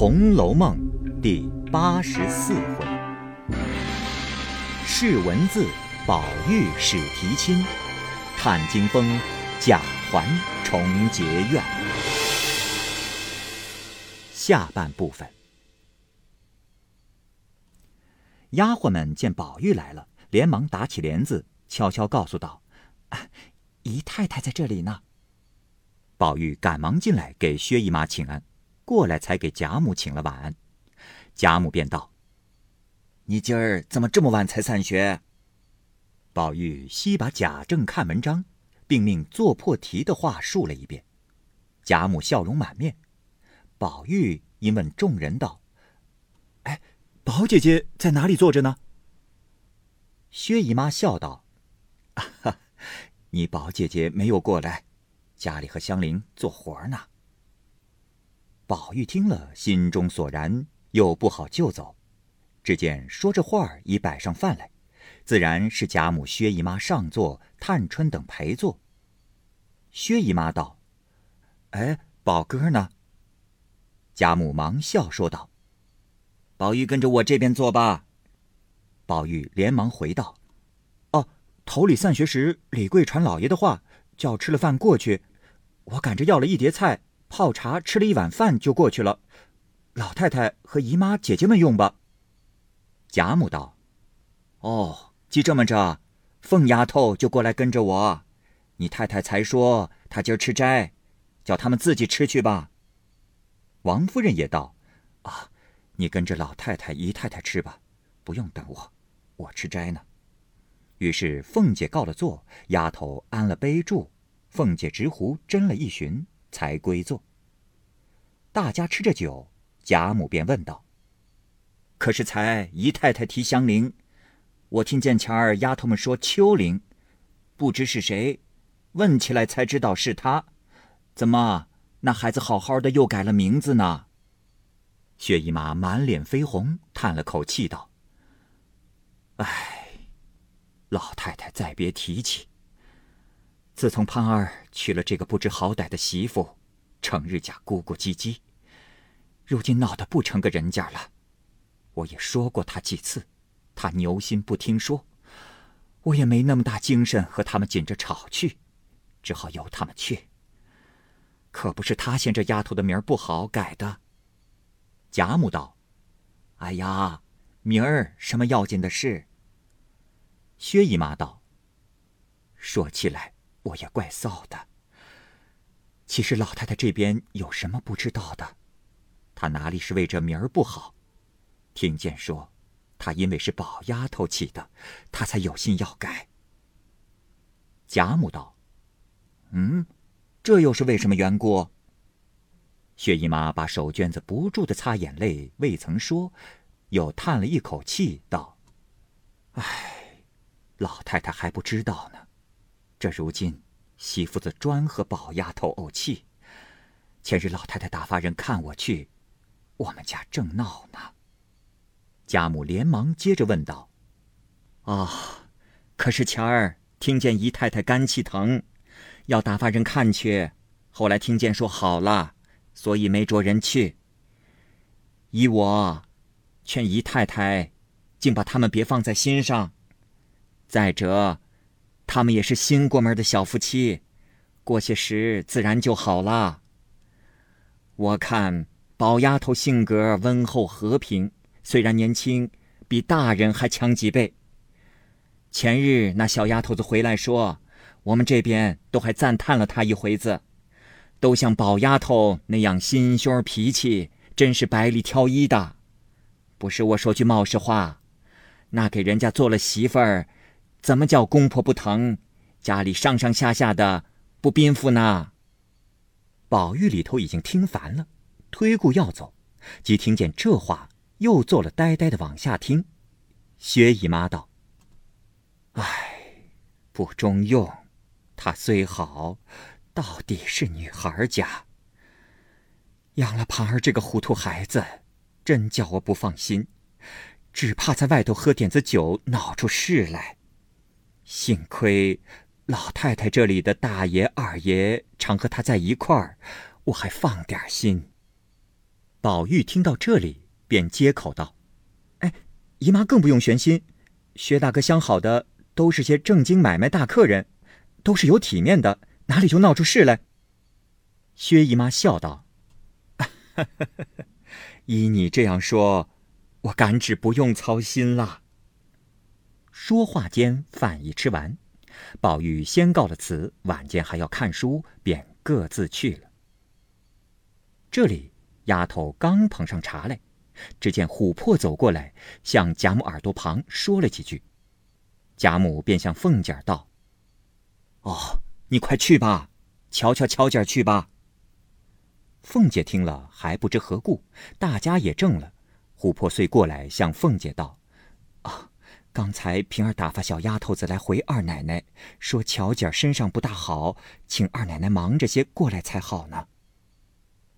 红楼梦》第八十四回：试文字，宝玉始提亲；探惊风，贾环重结怨。下半部分，丫鬟们见宝玉来了，连忙打起帘子，悄悄告诉道：“姨太太在这里呢。”宝玉赶忙进来给薛姨妈请安。过来才给贾母请了晚安，贾母便道：“你今儿怎么这么晚才散学？”宝玉悉把贾政看文章，并命做破题的话述了一遍。贾母笑容满面。宝玉因问众人道：“哎，宝姐姐在哪里坐着呢？”薛姨妈笑道：“哈，你宝姐姐没有过来，家里和香菱做活呢。”宝玉听了，心中索然，又不好就走。只见说着话，已摆上饭来，自然是贾母、薛姨妈上座，探春等陪坐。薛姨妈道：“哎，宝哥呢？”贾母忙笑说道：“宝玉跟着我这边坐吧。”宝玉连忙回道：“哦，头里散学时，李贵传老爷的话，叫吃了饭过去。我赶着要了一碟菜。”泡茶吃了一碗饭就过去了，老太太和姨妈姐姐们用吧。贾母道：“哦，既这么着，凤丫头就过来跟着我。你太太才说她今儿吃斋，叫他们自己吃去吧。”王夫人也道：“啊，你跟着老太太、姨太太吃吧，不用等我，我吃斋呢。”于是凤姐告了座，丫头安了杯箸，凤姐执壶斟了一巡。才归坐。大家吃着酒，贾母便问道：“可是才姨太太提香菱，我听见前儿丫头们说秋菱，不知是谁，问起来才知道是她。怎么那孩子好好的又改了名字呢？”薛姨妈满脸绯红，叹了口气道：“唉，老太太再别提起。”自从潘二娶了这个不知好歹的媳妇，成日家咕咕唧唧，如今闹得不成个人家了。我也说过他几次，他牛心不听说，我也没那么大精神和他们紧着吵去，只好由他们去。可不是他嫌这丫头的名儿不好改的。贾母道：“哎呀，名儿什么要紧的事？”薛姨妈道：“说起来。”我也怪臊的。其实老太太这边有什么不知道的？她哪里是为这名儿不好？听见说，她因为是宝丫头起的，她才有心要改。贾母道：“嗯，这又是为什么缘故？”薛姨妈把手绢子不住的擦眼泪，未曾说，又叹了一口气道：“唉，老太太还不知道呢。”这如今，媳妇子专和宝丫头怄气。前日老太太打发人看我去，我们家正闹呢。贾母连忙接着问道：“啊，可是前儿听见姨太太肝气疼，要打发人看去，后来听见说好了，所以没着人去。依我，劝姨太太，竟把他们别放在心上。再者。”他们也是新过门的小夫妻，过些时自然就好了。我看宝丫头性格温厚和平，虽然年轻，比大人还强几倍。前日那小丫头子回来说，我们这边都还赞叹了她一回子，都像宝丫头那样心胸脾气，真是百里挑一的。不是我说句冒失话，那给人家做了媳妇儿。怎么叫公婆不疼？家里上上下下的不宾服呢？宝玉里头已经听烦了，推故要走，即听见这话，又坐了呆呆的往下听。薛姨妈道：“唉，不中用。她虽好，到底是女孩家，养了盘儿这个糊涂孩子，真叫我不放心。只怕在外头喝点子酒，闹出事来。”幸亏老太太这里的大爷、二爷常和他在一块儿，我还放点心。宝玉听到这里，便接口道：“哎，姨妈更不用悬心，薛大哥相好的都是些正经买卖大客人，都是有体面的，哪里就闹出事来？”薛姨妈笑道：“ 依你这样说，我敢只不用操心了。”说话间，饭已吃完，宝玉先告了辞，晚间还要看书，便各自去了。这里，丫头刚捧上茶来，只见琥珀走过来，向贾母耳朵旁说了几句，贾母便向凤姐道：“哦，你快去吧，瞧瞧巧姐去吧。”凤姐听了还不知何故，大家也怔了。琥珀遂过来向凤姐道：“，刚才平儿打发小丫头子来回二奶奶，说巧姐身上不大好，请二奶奶忙着些过来才好呢。”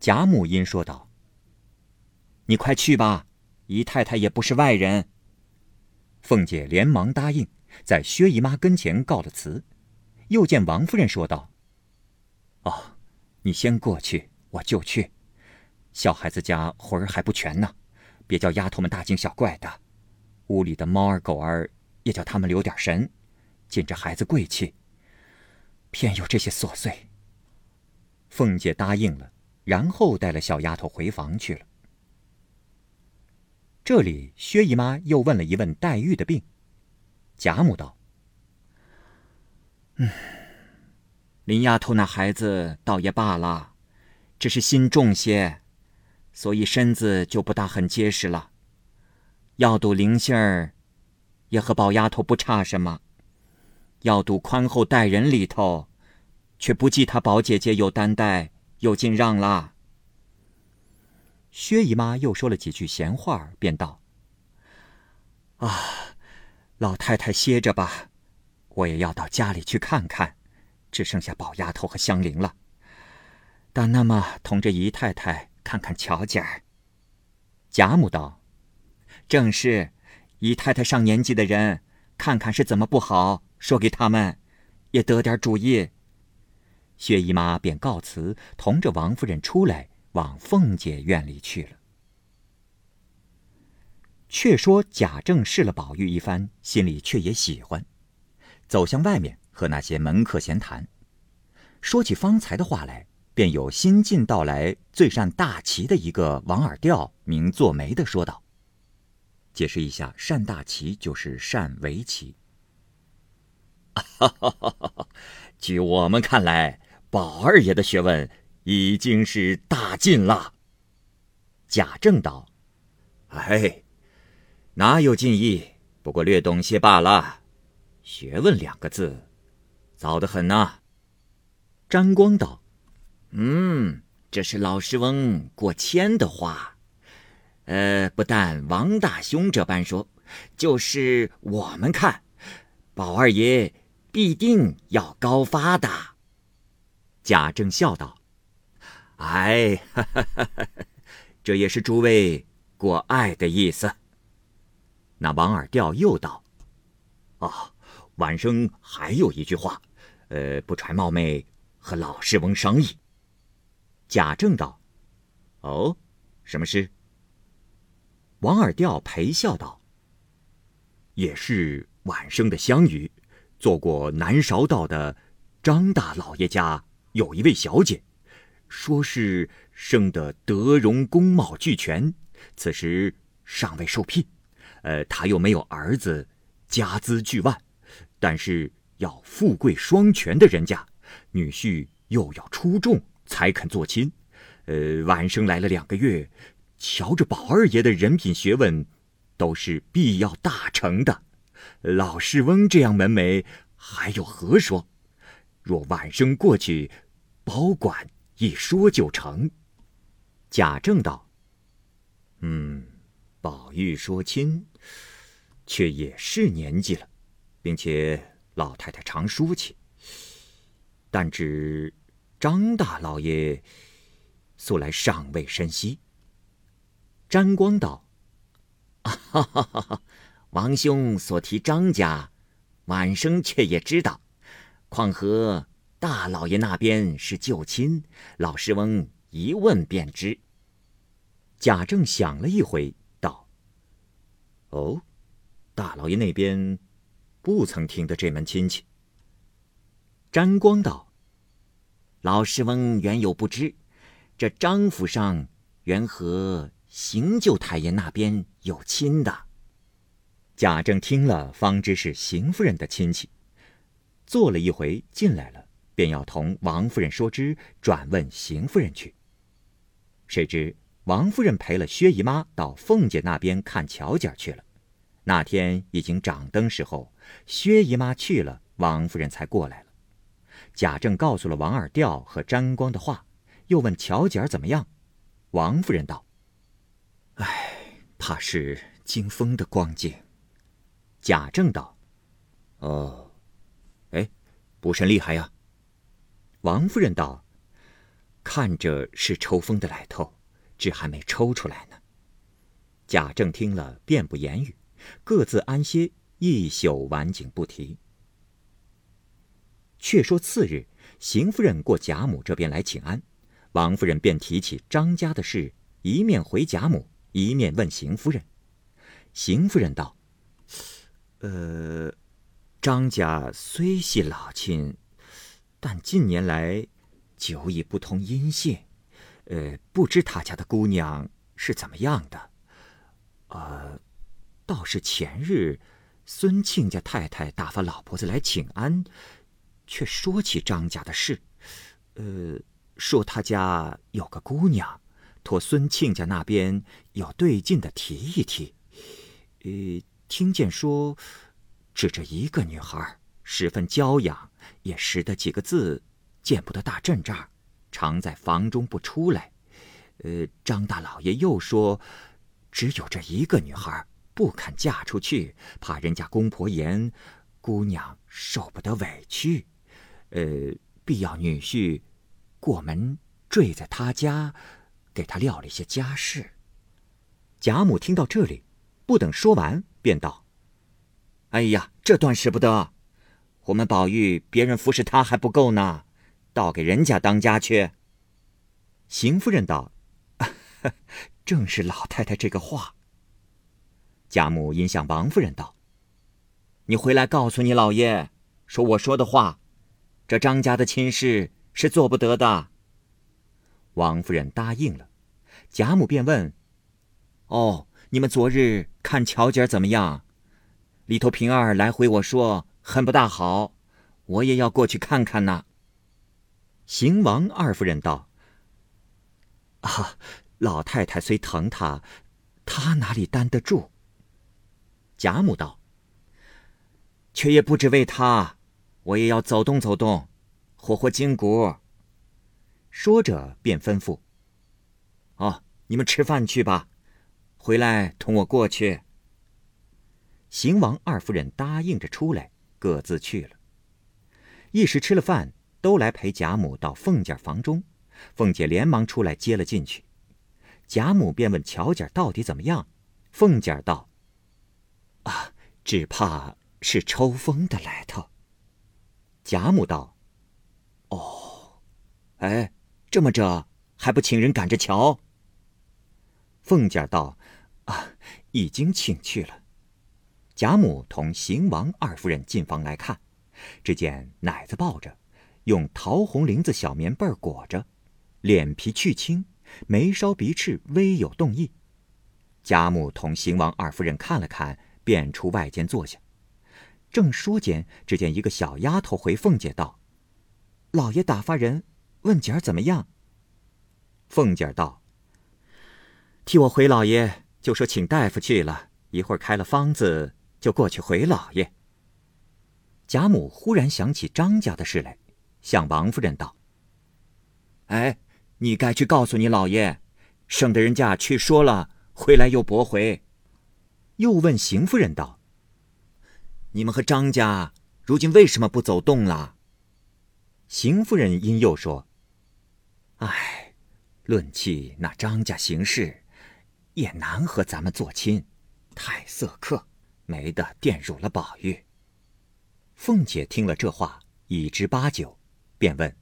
贾母因说道：“你快去吧，姨太太也不是外人。”凤姐连忙答应，在薛姨妈跟前告了辞，又见王夫人说道：“哦，你先过去。”我就去，小孩子家魂儿还不全呢，别叫丫头们大惊小怪的。屋里的猫儿狗儿也叫他们留点神，见这孩子贵气。偏有这些琐碎。凤姐答应了，然后带了小丫头回房去了。这里薛姨妈又问了一问黛玉的病，贾母道：“嗯，林丫头那孩子倒也罢了。”只是心重些，所以身子就不大很结实了。要赌灵性儿，也和宝丫头不差什么；要赌宽厚待人里头，却不及她宝姐姐有担待有敬让啦。薛姨妈又说了几句闲话，便道：“啊，老太太歇着吧，我也要到家里去看看，只剩下宝丫头和香菱了。”但那么同着姨太太看看乔姐儿。贾母道：“正是，姨太太上年纪的人，看看是怎么不好，说给他们，也得点主意。”薛姨妈便告辞，同着王夫人出来，往凤姐院里去了。却说贾政试了宝玉一番，心里却也喜欢，走向外面和那些门客闲谈，说起方才的话来。便有新近到来最善大旗的一个王耳调，名作梅的说道：“解释一下，善大棋就是善围棋。据我们看来，宝二爷的学问已经是大进了。”贾政道：“哎，哪有进意？不过略懂些罢了。学问两个字，早得很呐。”张光道。嗯，这是老师翁过谦的话。呃，不但王大兄这般说，就是我们看，宝二爷必定要高发的。贾政笑道：“哎，哈哈哈哈这也是诸位过爱的意思。”那王二调又道：“哦，晚生还有一句话，呃，不揣冒昧，和老世翁商议。”贾政道：“哦，什么事？”王二调陪笑道：“也是晚生的相遇，做过南韶道的张大老爷家有一位小姐，说是生得德容宫貌俱全，此时尚未受聘。呃，他又没有儿子，家资巨万，但是要富贵双全的人家，女婿又要出众。”才肯做亲，呃，晚生来了两个月，瞧着宝二爷的人品学问，都是必要大成的。老世翁这样门楣，还有何说？若晚生过去，保管一说就成。贾政道：“嗯，宝玉说亲，却也是年纪了，并且老太太常说起，但只……”张大老爷素来尚未深悉。沾光道：“哈哈哈哈王兄所提张家，晚生却也知道。况和大老爷那边是旧亲，老师翁一问便知。”贾政想了一回，道：“哦，大老爷那边不曾听得这门亲戚。”沾光道：“老师翁原有不知，这张府上原和邢舅太爷那边有亲的。”贾政听了，方知是邢夫人的亲戚，坐了一回进来了，便要同王夫人说之，转问邢夫人去。谁知王夫人陪了薛姨妈到凤姐那边看巧姐去了。那天已经掌灯时候，薛姨妈去了，王夫人才过来了。贾政告诉了王二调和沾光的话，又问乔姐儿怎么样。王夫人道：“哎，怕是惊风的光景。”贾政道：“哦，哎，不甚厉害呀。”王夫人道：“看着是抽风的来头，只还没抽出来呢。”贾政听了，便不言语，各自安歇一宿，晚景不提。却说次日，邢夫人过贾母这边来请安，王夫人便提起张家的事，一面回贾母，一面问邢夫人。邢夫人道：“呃，张家虽系老亲，但近年来久已不通音信，呃，不知他家的姑娘是怎么样的。呃，倒是前日孙庆家太太打发老婆子来请安。”却说起张家的事，呃，说他家有个姑娘，托孙亲家那边有对劲的提一提。呃，听见说，指着一个女孩，十分娇养，也识得几个字，见不得大阵仗，常在房中不出来。呃，张大老爷又说，只有这一个女孩，不肯嫁出去，怕人家公婆言，姑娘受不得委屈。呃，必要女婿过门坠在他家，给他料理些家事。贾母听到这里，不等说完，便道：“哎呀，这断使不得！我们宝玉别人服侍他还不够呢，倒给人家当家去。”邢夫人道：“ 正是老太太这个话。”贾母因向王夫人道：“你回来告诉你老爷，说我说的话。”这张家的亲事是做不得的。王夫人答应了，贾母便问：“哦，你们昨日看乔姐怎么样？里头平儿来回我说很不大好，我也要过去看看呢。”邢王二夫人道：“啊，老太太虽疼他，他哪里担得住？”贾母道：“却也不只为他。”我也要走动走动，活活筋骨。说着，便吩咐：“哦，你们吃饭去吧，回来同我过去。”邢王二夫人答应着出来，各自去了。一时吃了饭，都来陪贾母到凤姐房中。凤姐连忙出来接了进去。贾母便问乔姐到底怎么样。凤姐道：“啊，只怕是抽风的来头。”贾母道：“哦，哎，这么着还不请人赶着瞧？”凤姐道：“啊，已经请去了。”贾母同邢王二夫人进房来看，只见奶子抱着，用桃红绫子小棉被裹着，脸皮去青，眉梢鼻翅微有动意。贾母同邢王二夫人看了看，便出外间坐下。正说间，只见一个小丫头回凤姐道：“老爷打发人问姐儿怎么样。”凤姐儿道：“替我回老爷，就说请大夫去了，一会儿开了方子，就过去回老爷。”贾母忽然想起张家的事来，向王夫人道：“哎，你该去告诉你老爷，省得人家去说了，回来又驳回。”又问邢夫人道。你们和张家如今为什么不走动了？邢夫人因又说：“唉，论起那张家行事，也难和咱们做亲，太色客，没得玷辱了宝玉。”凤姐听了这话，已知八九，便问：“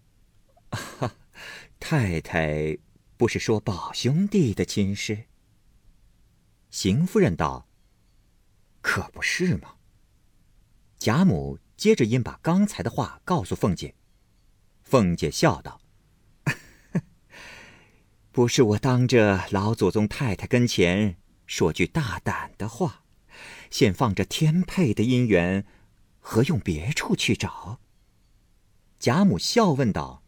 太太不是说宝兄弟的亲事？”邢夫人道：“可不是吗？”贾母接着因把刚才的话告诉凤姐，凤姐笑道：“不是我当着老祖宗太太跟前说句大胆的话，现放着天配的姻缘，何用别处去找？”贾母笑问道：“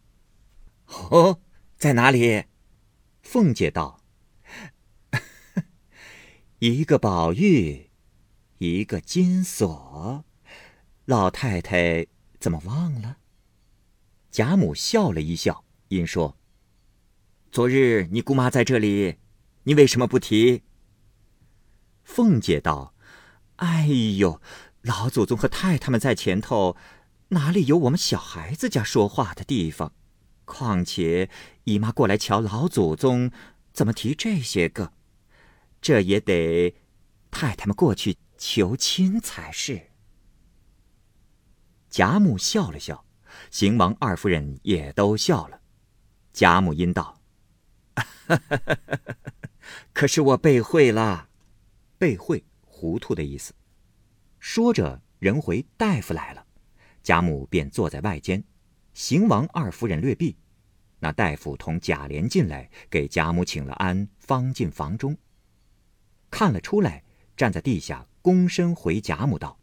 哦，在哪里？”凤姐道：“ 一个宝玉，一个金锁。”老太太怎么忘了？贾母笑了一笑，因说：“昨日你姑妈在这里，你为什么不提？”凤姐道：“哎呦，老祖宗和太太们在前头，哪里有我们小孩子家说话的地方？况且姨妈过来瞧老祖宗，怎么提这些个？这也得太太们过去求亲才是。”贾母笑了笑，邢王二夫人也都笑了。贾母因道：“ 可是我背会了，背会糊涂的意思。”说着，人回大夫来了，贾母便坐在外间。邢王二夫人略避，那大夫同贾琏进来，给贾母请了安，方进房中。看了出来，站在地下，躬身回贾母道：“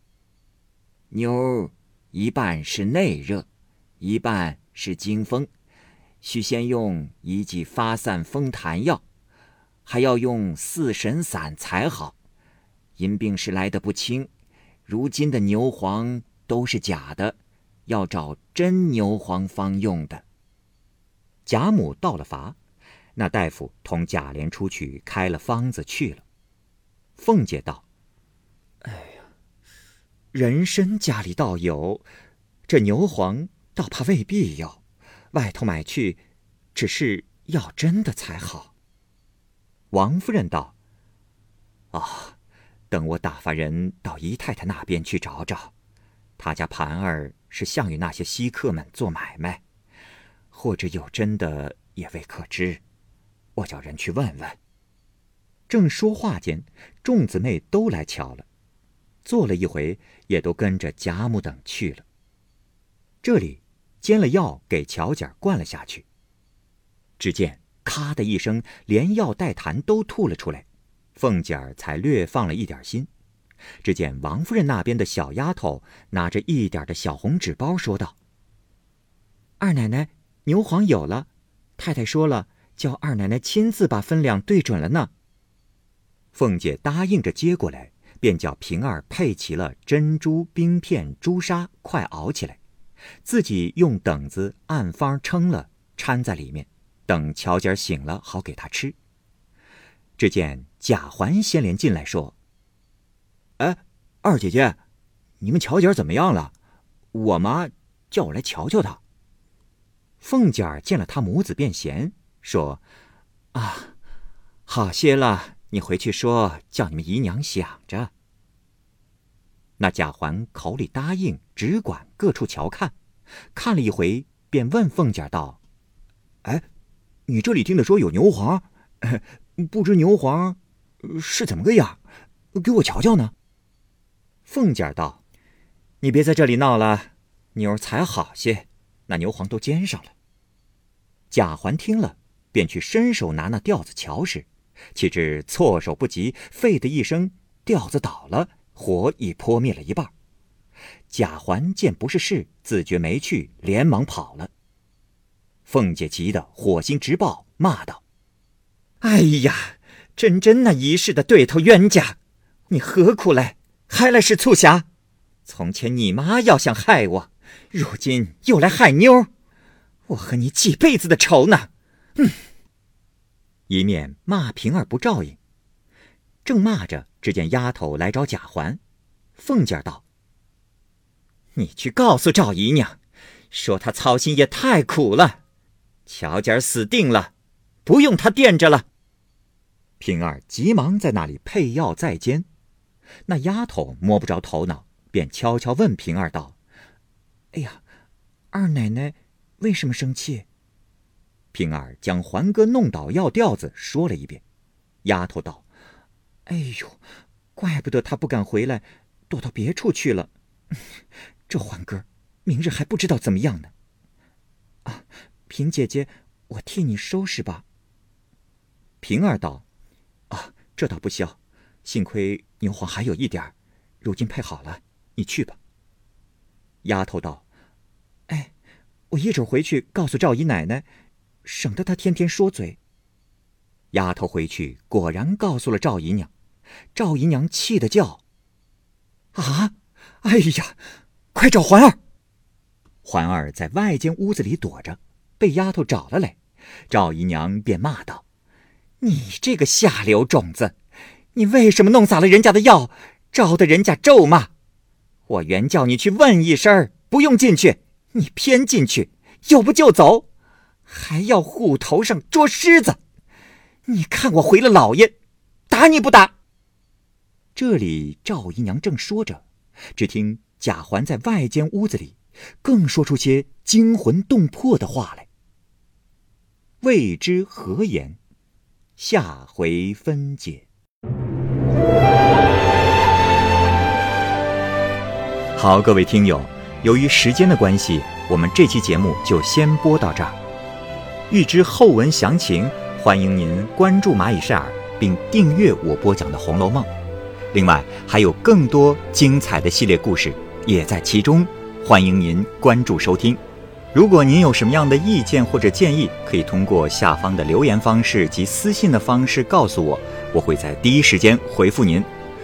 妞。”一半是内热，一半是惊风，需先用一剂发散风痰药，还要用四神散才好。因病势来得不轻，如今的牛黄都是假的，要找真牛黄方用的。贾母到了乏，那大夫同贾琏出去开了方子去了。凤姐道。哎呀人参家里倒有，这牛黄倒怕未必有，外头买去，只是要真的才好。王夫人道：“啊，等我打发人到姨太太那边去找找，她家盘儿是向与那些稀客们做买卖，或者有真的也未可知，我叫人去问问。”正说话间，众姊妹都来瞧了。坐了一回，也都跟着贾母等去了。这里煎了药给巧姐灌了下去。只见咔的一声，连药带痰都吐了出来，凤姐儿才略放了一点心。只见王夫人那边的小丫头拿着一点的小红纸包，说道：“二奶奶，牛黄有了，太太说了，叫二奶奶亲自把分量对准了呢。”凤姐答应着接过来。便叫平儿配齐了珍珠、冰片、朱砂，快熬起来，自己用等子按方称了，掺在里面，等乔姐醒了，好给她吃。只见贾环先连进来说：“哎，二姐姐，你们乔姐怎么样了？我妈叫我来瞧瞧她。”凤姐儿见了他母子便嫌说：“啊，好些了。”你回去说，叫你们姨娘想着。那贾环口里答应，只管各处瞧看，看了一回，便问凤姐道：“哎，你这里听得说有牛黄，不知牛黄是怎么个样？给我瞧瞧呢。”凤姐道：“你别在这里闹了，妞儿才好些，那牛黄都煎上了。”贾环听了，便去伸手拿那吊子瞧时。岂知措手不及，废的一声，吊子倒了，火已扑灭了一半。贾环见不是事，自觉没趣，连忙跑了。凤姐急得火星直爆，骂道：“哎呀，真真那一世的对头冤家！你何苦来？还来是促狭？从前你妈要想害我，如今又来害妞，我和你几辈子的仇呢！嗯。”一面骂平儿不照应，正骂着，只见丫头来找贾环。凤姐道：“你去告诉赵姨娘，说她操心也太苦了，乔姐儿死定了，不用她垫着了。”平儿急忙在那里配药在煎。那丫头摸不着头脑，便悄悄问平儿道：“哎呀，二奶奶为什么生气？”平儿将环哥弄倒药吊子说了一遍，丫头道：“哎呦，怪不得他不敢回来，躲到别处去了。这欢哥，明日还不知道怎么样呢。啊，平姐姐，我替你收拾吧。平儿道：“啊，这倒不消，幸亏牛黄还有一点儿，如今配好了，你去吧。”丫头道：“哎，我一准回去告诉赵姨奶奶，省得她天天说嘴。”丫头回去果然告诉了赵姨娘，赵姨娘气得叫：“啊！哎呀，快找环儿！”环儿在外间屋子里躲着，被丫头找了来，赵姨娘便骂道：“你这个下流种子，你为什么弄洒了人家的药，招得人家咒骂？我原叫你去问一声，不用进去，你偏进去，又不就走，还要虎头上捉虱子。”你看我回了老爷，打你不打？这里赵姨娘正说着，只听贾环在外间屋子里，更说出些惊魂动魄的话来。未知何言？下回分解。好，各位听友，由于时间的关系，我们这期节目就先播到这儿。欲知后文详情。欢迎您关注蚂蚁晒尔，并订阅我播讲的《红楼梦》。另外，还有更多精彩的系列故事也在其中，欢迎您关注收听。如果您有什么样的意见或者建议，可以通过下方的留言方式及私信的方式告诉我，我会在第一时间回复您。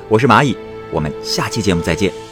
我是蚂蚁，我们下期节目再见。